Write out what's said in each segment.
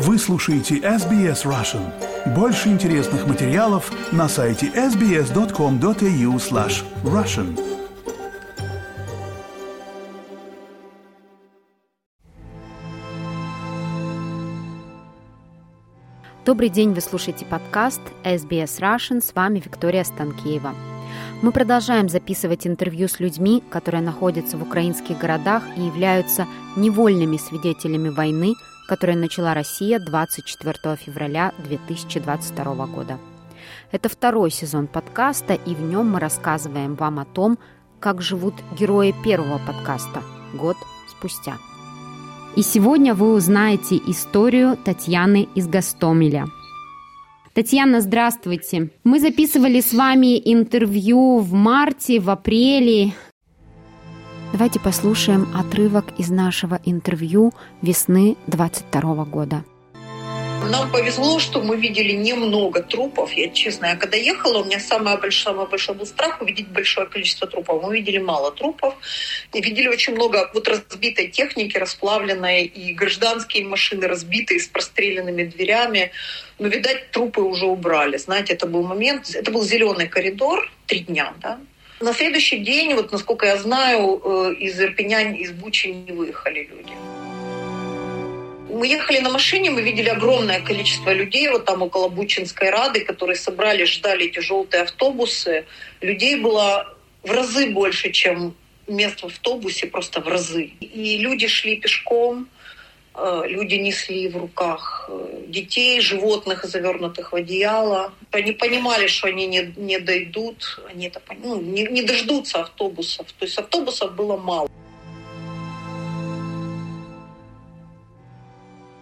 Вы слушаете SBS Russian. Больше интересных материалов на сайте sbs.com.au slash russian. Добрый день, вы слушаете подкаст SBS Russian, с вами Виктория Станкеева. Мы продолжаем записывать интервью с людьми, которые находятся в украинских городах и являются невольными свидетелями войны, которую начала Россия 24 февраля 2022 года. Это второй сезон подкаста, и в нем мы рассказываем вам о том, как живут герои первого подкаста год спустя. И сегодня вы узнаете историю Татьяны из Гастомеля – Татьяна, здравствуйте. Мы записывали с вами интервью в марте, в апреле. Давайте послушаем отрывок из нашего интервью весны 22 года. Нам повезло, что мы видели немного трупов. Я честно, я когда ехала, у меня самый большой, самый большой был страх увидеть большое количество трупов. Мы видели мало трупов и видели очень много вот разбитой техники, расплавленной, и гражданские машины разбитые с простреленными дверями. Но, видать, трупы уже убрали. Знаете, это был момент, это был зеленый коридор, три дня, да, на следующий день, вот насколько я знаю, э, из Ирпеня, из Бучи не выехали люди. Мы ехали на машине, мы видели огромное количество людей вот там около Бучинской Рады, которые собрали, ждали эти желтые автобусы. Людей было в разы больше, чем мест в автобусе, просто в разы. И люди шли пешком, люди несли в руках э, детей, животных, завернутых в одеяло. Они понимали, что они не, не дойдут, они это, ну, не, не дождутся автобусов. То есть автобусов было мало.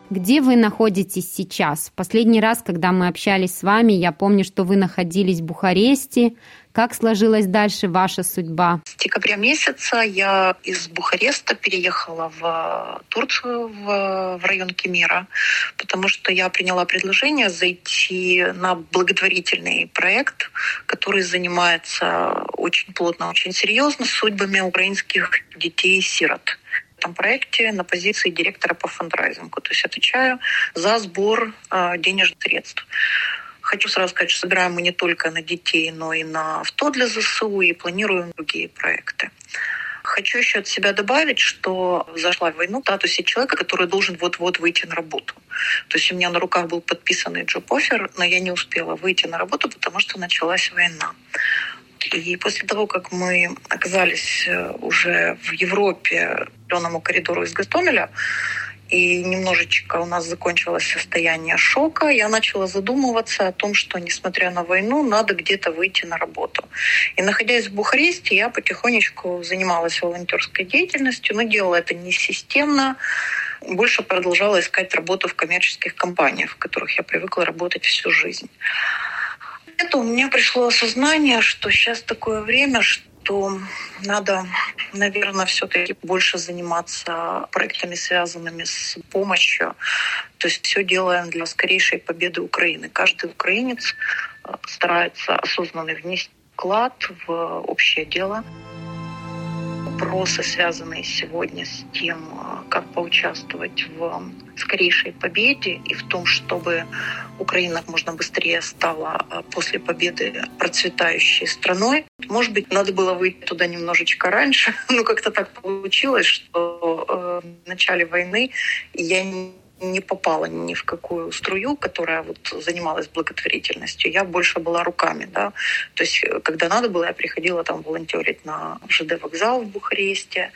Где вы находитесь сейчас? Последний раз, когда мы общались с вами, я помню, что вы находились в Бухаресте. Как сложилась дальше ваша судьба? С декабря месяца я из Бухареста переехала в Турцию, в, в район Кемера, потому что я приняла предложение зайти на благотворительный проект, который занимается очень плотно, очень серьезно судьбами украинских детей-сирот этом проекте на позиции директора по фандрайзингу. То есть отвечаю за сбор э, денежных средств. Хочу сразу сказать, что собираем мы не только на детей, но и на авто для ЗСУ и планируем другие проекты. Хочу еще от себя добавить, что зашла в войну в статусе человека, который должен вот-вот выйти на работу. То есть у меня на руках был подписанный джоб-офер, но я не успела выйти на работу, потому что началась война. И после того, как мы оказались э, уже в Европе, зеленому коридору из Гастомеля, и немножечко у нас закончилось состояние шока, я начала задумываться о том, что, несмотря на войну, надо где-то выйти на работу. И находясь в Бухаресте, я потихонечку занималась волонтерской деятельностью, но делала это не системно, больше продолжала искать работу в коммерческих компаниях, в которых я привыкла работать всю жизнь это у меня пришло осознание, что сейчас такое время, что надо, наверное, все-таки больше заниматься проектами, связанными с помощью. То есть все делаем для скорейшей победы Украины. Каждый украинец э, старается осознанно внести вклад в общее дело вопросы, связанные сегодня с тем, э, как поучаствовать в скорейшей победе и в том, чтобы Украина как можно быстрее стала э, после победы процветающей страной. Может быть, надо было выйти туда немножечко раньше, но как-то так получилось, что э, в начале войны я не не попала ни в какую струю, которая вот занималась благотворительностью. Я больше была руками, да. То есть, э, когда надо было, я приходила там волонтерить на ЖД вокзал в Бухаресте,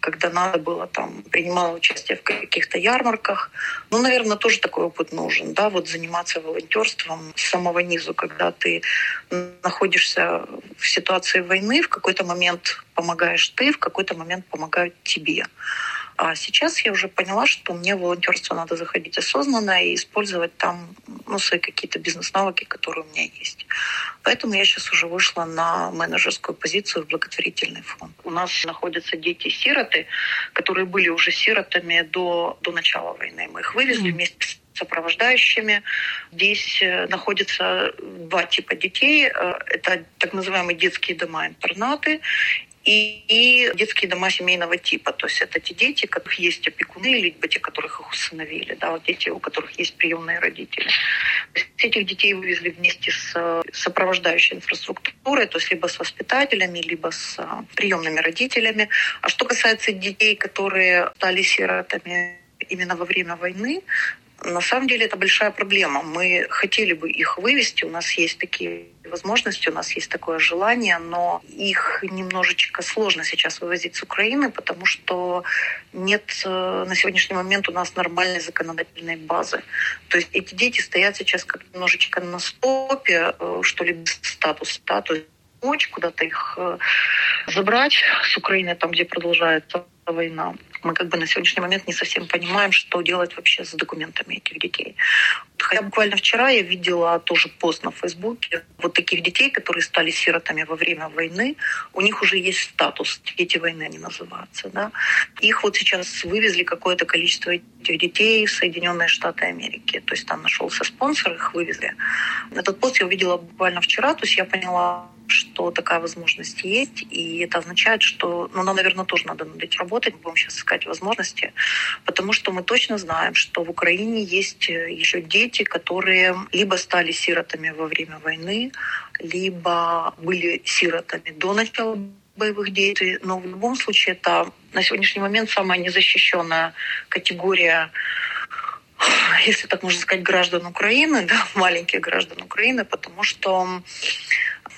когда надо было, там, принимала участие в каких-то ярмарках. Ну, наверное, тоже такой опыт нужен, да, вот заниматься волонтерством с самого низу, когда ты находишься в ситуации войны, в какой-то момент помогаешь ты, в какой-то момент помогают тебе. А сейчас я уже поняла, что мне в волонтерство надо заходить осознанно и использовать там ну, свои какие-то бизнес-навыки, которые у меня есть. Поэтому я сейчас уже вышла на менеджерскую позицию в благотворительный фонд. У нас находятся дети-сироты, которые были уже сиротами до, до начала войны. Мы их вывезли mm-hmm. вместе с сопровождающими. Здесь э, находятся два типа детей. Э, это так называемые детские дома-интернаты и, и детские дома семейного типа. То есть это те дети, у которых есть опекуны, либо те, которых их усыновили, да, вот дети, у которых есть приемные родители. То есть этих детей вывезли вместе с сопровождающей инфраструктурой, то есть либо с воспитателями, либо с приемными родителями. А что касается детей, которые стали сиротами именно во время войны, на самом деле это большая проблема. Мы хотели бы их вывести, у нас есть такие возможности, у нас есть такое желание, но их немножечко сложно сейчас вывозить с Украины, потому что нет э, на сегодняшний момент у нас нормальной законодательной базы. То есть эти дети стоят сейчас как немножечко на стопе, э, что ли, статус, да, то есть куда-то их э, забрать с Украины, там, где продолжается война. Мы как бы на сегодняшний момент не совсем понимаем, что делать вообще с документами этих детей. Хотя буквально вчера я видела тоже пост на Фейсбуке вот таких детей, которые стали сиротами во время войны. У них уже есть статус, дети войны они называются. Да? Их вот сейчас вывезли какое-то количество этих детей в Соединенные Штаты Америки. То есть там нашелся спонсор, их вывезли. Этот пост я увидела буквально вчера, то есть я поняла, что такая возможность есть, и это означает, что ну, нам, наверное, тоже надо над этим работать, мы будем сейчас искать возможности, потому что мы точно знаем, что в Украине есть э, еще дети, которые либо стали сиротами во время войны, либо были сиротами до начала боевых действий, но в любом случае это на сегодняшний момент самая незащищенная категория если так можно сказать, граждан Украины, да, маленьких граждан Украины, потому что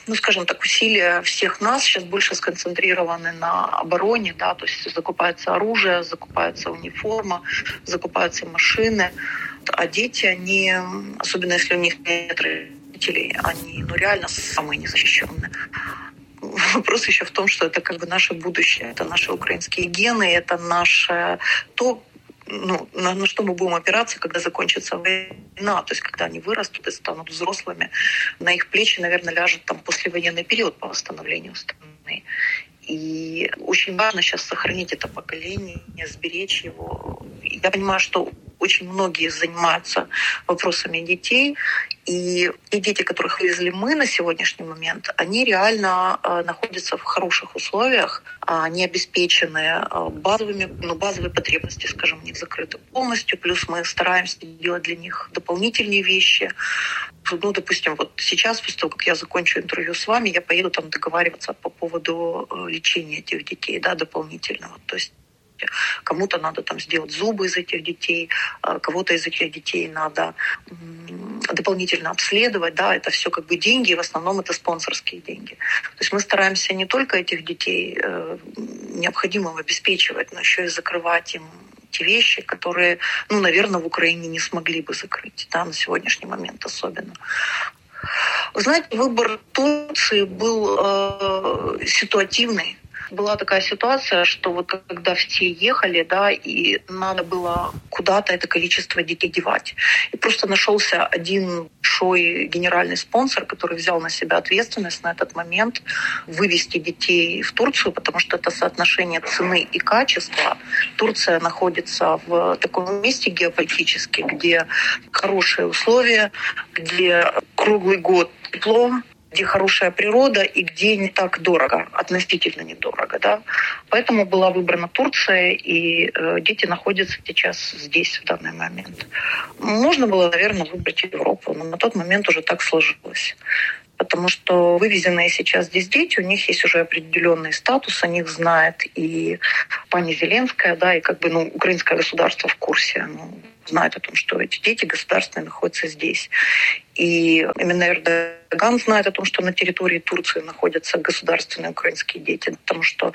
ну, скажем так, усилия всех нас сейчас больше сконцентрированы на обороне, да, то есть закупается оружие, закупается униформа, закупаются машины, а дети, они, особенно если у них нет родителей, они, ну, реально самые незащищенные. Вопрос еще в том, что это как бы наше будущее, это наши украинские гены, это наше то, ну, на, на что мы будем опираться, когда закончится война, то есть когда они вырастут и станут взрослыми, на их плечи, наверное, ляжет там послевоенный период по восстановлению страны. И очень важно сейчас сохранить это поколение, сберечь его. Я понимаю, что очень многие занимаются вопросами детей. И те дети, которых вывезли мы на сегодняшний момент, они реально э, находятся в хороших условиях, а они обеспечены э, базовыми, ну, базовые потребности, скажем, не закрыты полностью. Плюс мы стараемся делать для них дополнительные вещи. Ну, допустим, вот сейчас, после того, как я закончу интервью с вами, я поеду там договариваться по поводу э, лечения этих детей, да, дополнительного. То есть Кому-то надо там сделать зубы из этих детей, а кого-то из этих детей надо дополнительно обследовать, да, это все как бы деньги, в основном это спонсорские деньги. То есть мы стараемся не только этих детей э, необходимым обеспечивать, но еще и закрывать им те вещи, которые, ну, наверное, в Украине не смогли бы закрыть, да, на сегодняшний момент особенно. Знаете, выбор Турции был э, ситуативный была такая ситуация, что вот когда все ехали, да, и надо было куда-то это количество детей девать. И просто нашелся один большой генеральный спонсор, который взял на себя ответственность на этот момент вывести детей в Турцию, потому что это соотношение цены и качества. Турция находится в таком месте геополитически, где хорошие условия, где круглый год тепло, где хорошая природа и где не так дорого, относительно недорого. Да? Поэтому была выбрана Турция, и э, дети находятся сейчас здесь в данный момент. Можно было, наверное, выбрать Европу, но на тот момент уже так сложилось потому что вывезенные сейчас здесь дети, у них есть уже определенный статус, о них знает и пани Зеленская, да, и как бы ну, украинское государство в курсе. Ну, знают о том, что эти дети государственные находятся здесь. И именно Эрдоган знает о том, что на территории Турции находятся государственные украинские дети, потому что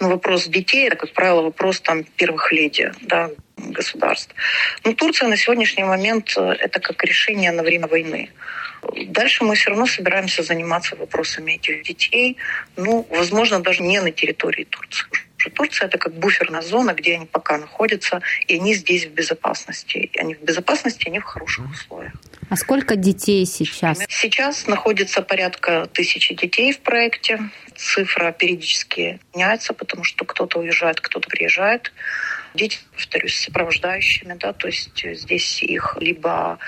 ну, вопрос детей, это, как правило, вопрос там, первых леди да, государств. Но Турция на сегодняшний момент э, это как решение на время войны. Дальше мы все равно собираемся заниматься вопросами этих детей, ну, возможно, даже не на территории Турции что Турция это как буферная зона, где они пока находятся, и они здесь в безопасности. И они в безопасности, они в хороших условиях. А сколько детей сейчас? Сейчас находится порядка тысячи детей в проекте. Цифра периодически меняется, потому что кто-то уезжает, кто-то приезжает. Дети, повторюсь, сопровождающими, да, то есть здесь их либо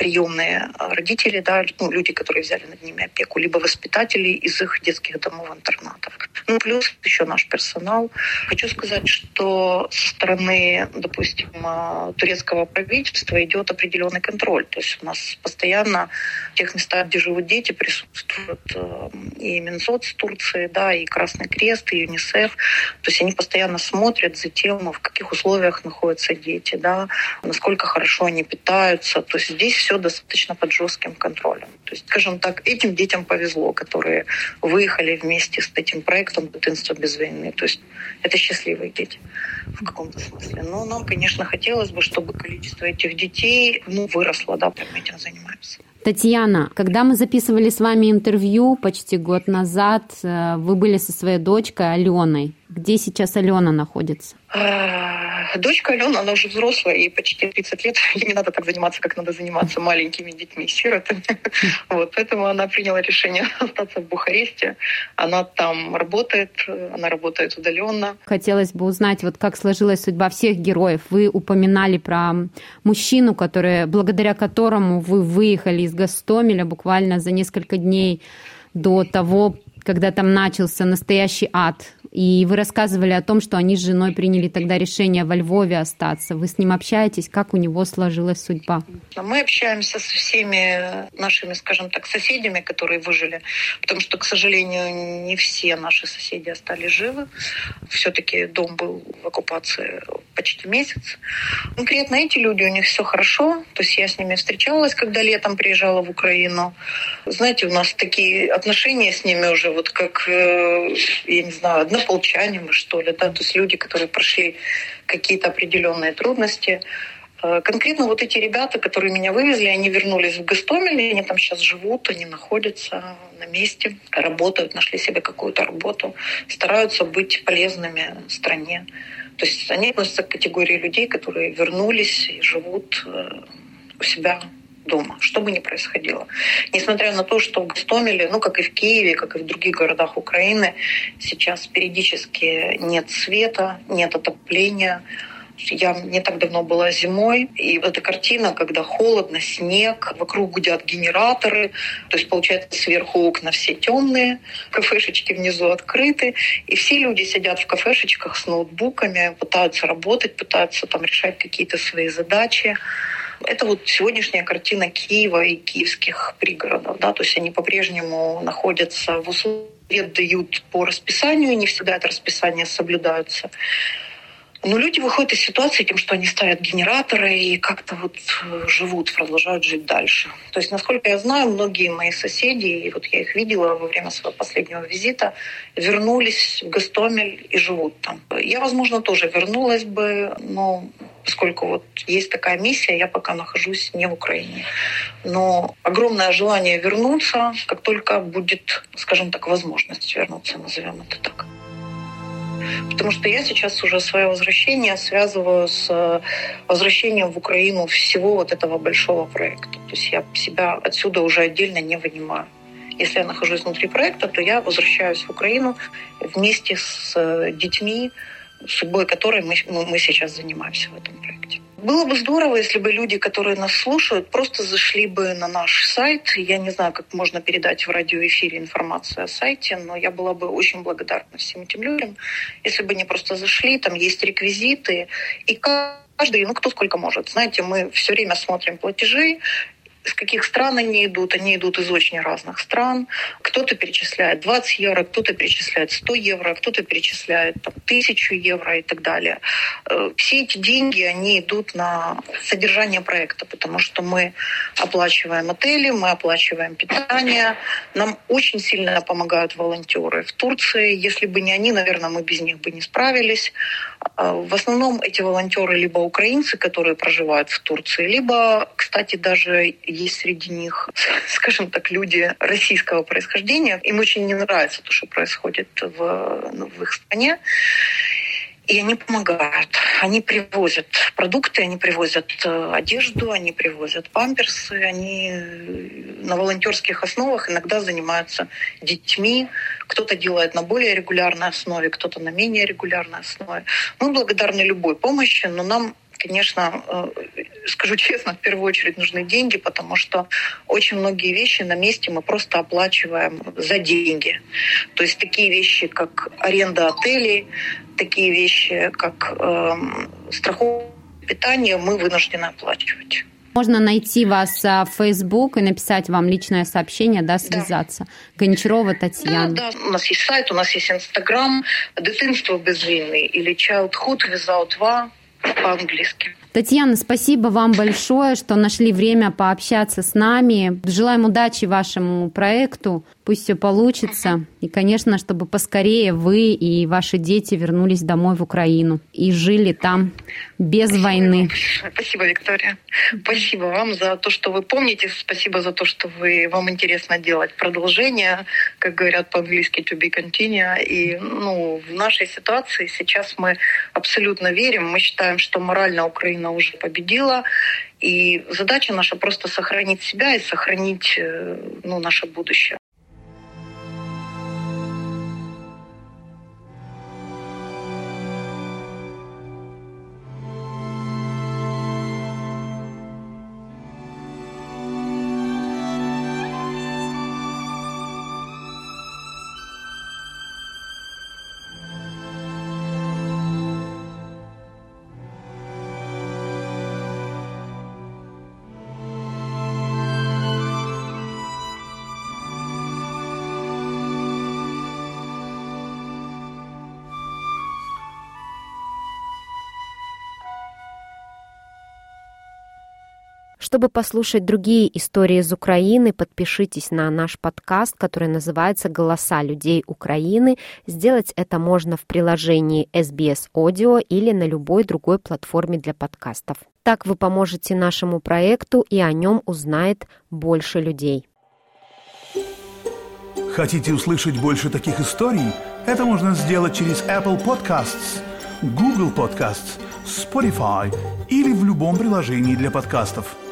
приемные родители, да, ну, люди, которые взяли над ними опеку, либо воспитатели из их детских домов-интернатов. Ну, плюс еще наш персонал. Хочу сказать, что со стороны, допустим, турецкого правительства идет определенный контроль. То есть у нас постоянно в тех местах, где живут дети, присутствуют и Минсоц Турции, да, и Красный Крест, и ЮНИСЕФ. То есть они постоянно смотрят за тем, в каких условиях находятся дети, да, насколько хорошо они питаются. То есть здесь все достаточно под жестким контролем. То есть, скажем так, этим детям повезло, которые выехали вместе с этим проектом «Дитинство без войны». То есть это счастливые дети в каком-то смысле. Но нам, конечно, хотелось бы, чтобы количество этих детей ну, выросло, да, мы этим занимаемся. Татьяна, когда мы записывали с вами интервью почти год назад, э, вы были со своей дочкой Аленой. Где сейчас Алена находится? Дочка Алена, она уже взрослая, ей почти 30 лет. Ей не надо так заниматься, как надо заниматься маленькими детьми, сиротами. Вот, поэтому она приняла решение остаться в Бухаресте. Она там работает, она работает удаленно. Хотелось бы узнать, вот как сложилась судьба всех героев. Вы упоминали про мужчину, который, благодаря которому вы выехали из Гастомеля буквально за несколько дней до того, когда там начался настоящий ад и вы рассказывали о том, что они с женой приняли тогда решение во Львове остаться. Вы с ним общаетесь? Как у него сложилась судьба? Мы общаемся со всеми нашими, скажем так, соседями, которые выжили. Потому что, к сожалению, не все наши соседи остались живы. Все-таки дом был в оккупации почти месяц. Конкретно эти люди, у них все хорошо. То есть я с ними встречалась, когда летом приезжала в Украину. Знаете, у нас такие отношения с ними уже вот как, э, я не знаю, одна однополчане что ли, да, то есть люди, которые прошли какие-то определенные трудности. Э, конкретно вот эти ребята, которые меня вывезли, они вернулись в Гастомель, они там сейчас живут, они находятся на месте, работают, нашли себе какую-то работу, стараются быть полезными стране. То есть они относятся к категории людей, которые вернулись и живут э, у себя дома, что бы ни происходило. Несмотря на то, что в Гостомеле, ну, как и в Киеве, как и в других городах Украины, сейчас периодически нет света, нет отопления, я не так давно была зимой, и вот эта картина, когда холодно, снег, вокруг гудят генераторы, то есть, получается, сверху окна все темные, кафешечки внизу открыты, и все люди сидят в кафешечках с ноутбуками, пытаются работать, пытаются там решать какие-то свои задачи. Это вот сегодняшняя картина Киева и киевских пригородов. Да? То есть они по-прежнему находятся в условиях, дают по расписанию, не всегда это расписание соблюдается. Но люди выходят из ситуации тем, что они ставят генераторы и как-то вот э, живут, продолжают жить дальше. То есть, насколько я знаю, многие мои соседи, и вот я их видела во время своего последнего визита, вернулись в Гастомель и живут там. Я, возможно, тоже вернулась бы, но поскольку вот есть такая миссия, я пока нахожусь не в Украине. Но огромное желание вернуться, как только будет, скажем так, возможность вернуться, назовем это так. Потому что я сейчас уже свое возвращение связываю с э, возвращением в Украину всего вот этого большого проекта. То есть я себя отсюда уже отдельно не вынимаю. Если я нахожусь внутри проекта, то я возвращаюсь в Украину вместе с э, детьми, судьбой которой мы, мы сейчас занимаемся в этом проекте. Было бы здорово, если бы люди, которые нас слушают, просто зашли бы на наш сайт. Я не знаю, как можно передать в радиоэфире информацию о сайте, но я была бы очень благодарна всем этим людям, если бы они просто зашли, там есть реквизиты, и каждый, ну кто сколько может. Знаете, мы все время смотрим платежи, с каких стран они идут. Они идут из очень разных стран. Кто-то перечисляет 20 евро, кто-то перечисляет 100 евро, кто-то перечисляет там, 1000 евро и так далее. Э, все эти деньги, они идут на содержание проекта, потому что мы оплачиваем отели, мы оплачиваем питание. Нам очень сильно помогают волонтеры в Турции. Если бы не они, наверное, мы без них бы не справились. А, в основном эти волонтеры либо украинцы, которые проживают в Турции, либо, кстати, даже есть среди них, скажем так, люди российского происхождения. Им очень не нравится то, что происходит в, ну, в их стране. И они помогают. Они привозят продукты, они привозят э, одежду, они привозят памперсы, они на волонтерских основах иногда занимаются детьми. Кто-то делает на более регулярной основе, кто-то на менее регулярной основе. Мы благодарны любой помощи, но нам конечно, э, скажу честно, в первую очередь нужны деньги, потому что очень многие вещи на месте мы просто оплачиваем за деньги. То есть такие вещи, как аренда отелей, такие вещи, как э, страховка питания, мы вынуждены оплачивать. Можно найти вас в Facebook и написать вам личное сообщение, да, связаться. Да. Гончарова Татьяна. Да, да, у нас есть сайт, у нас есть Инстаграм «Дитинство без войны» или «Childhood without war» по-английски. Татьяна, спасибо вам большое, что нашли время пообщаться с нами. Желаем удачи вашему проекту. Пусть все получится. И, конечно, чтобы поскорее вы и ваши дети вернулись домой в Украину и жили там без спасибо войны. Спасибо, Виктория. Спасибо вам за то, что вы помните. Спасибо за то, что вы, вам интересно делать продолжение, как говорят по-английски to be continue. И ну, в нашей ситуации сейчас мы абсолютно верим. Мы считаем, что морально Украина уже победила. И задача наша просто сохранить себя и сохранить э, ну, наше будущее. Чтобы послушать другие истории из Украины, подпишитесь на наш подкаст, который называется «Голоса людей Украины». Сделать это можно в приложении SBS Audio или на любой другой платформе для подкастов. Так вы поможете нашему проекту, и о нем узнает больше людей. Хотите услышать больше таких историй? Это можно сделать через Apple Podcasts, Google Podcasts, Spotify или в любом приложении для подкастов –